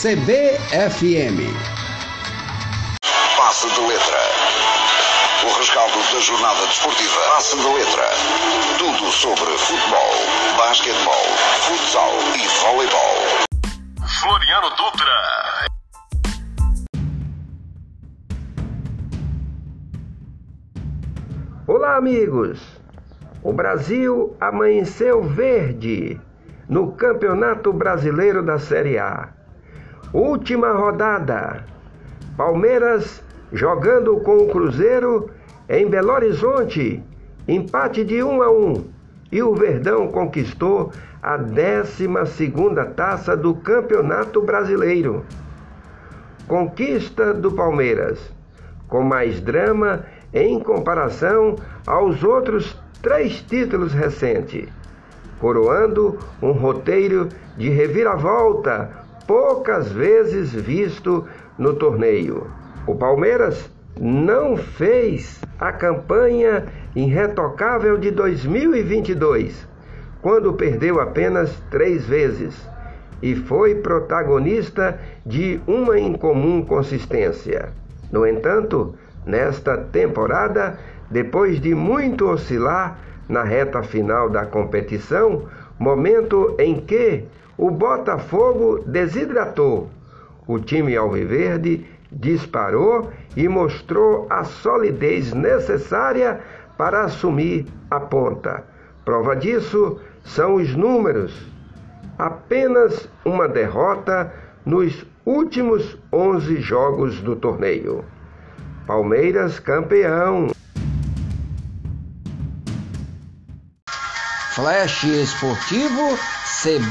CBFM. Passe de letra. O rescaldo da jornada desportiva. Passe de letra. Tudo sobre futebol, basquetebol, futsal e voleibol. Floriano Dutra. Olá, amigos! O Brasil amanheceu verde no Campeonato Brasileiro da Série A. Última rodada. Palmeiras jogando com o Cruzeiro em Belo Horizonte, empate de 1 a 1. E o Verdão conquistou a 12 taça do Campeonato Brasileiro. Conquista do Palmeiras, com mais drama em comparação aos outros três títulos recentes, coroando um roteiro de reviravolta poucas vezes visto no torneio. O Palmeiras não fez a campanha irretocável de 2022, quando perdeu apenas três vezes e foi protagonista de uma incomum consistência. No entanto, nesta temporada, depois de muito oscilar na reta final da competição, momento em que o Botafogo desidratou. O time alviverde disparou e mostrou a solidez necessária para assumir a ponta. Prova disso são os números. Apenas uma derrota nos últimos 11 jogos do torneio. Palmeiras campeão. Flash Esportivo CBFM.